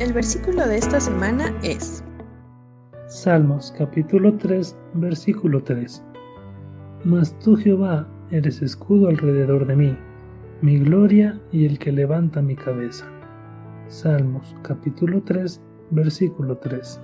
El versículo de esta semana es Salmos capítulo 3, versículo 3. Mas tú Jehová eres escudo alrededor de mí, mi gloria y el que levanta mi cabeza. Salmos capítulo 3, versículo 3.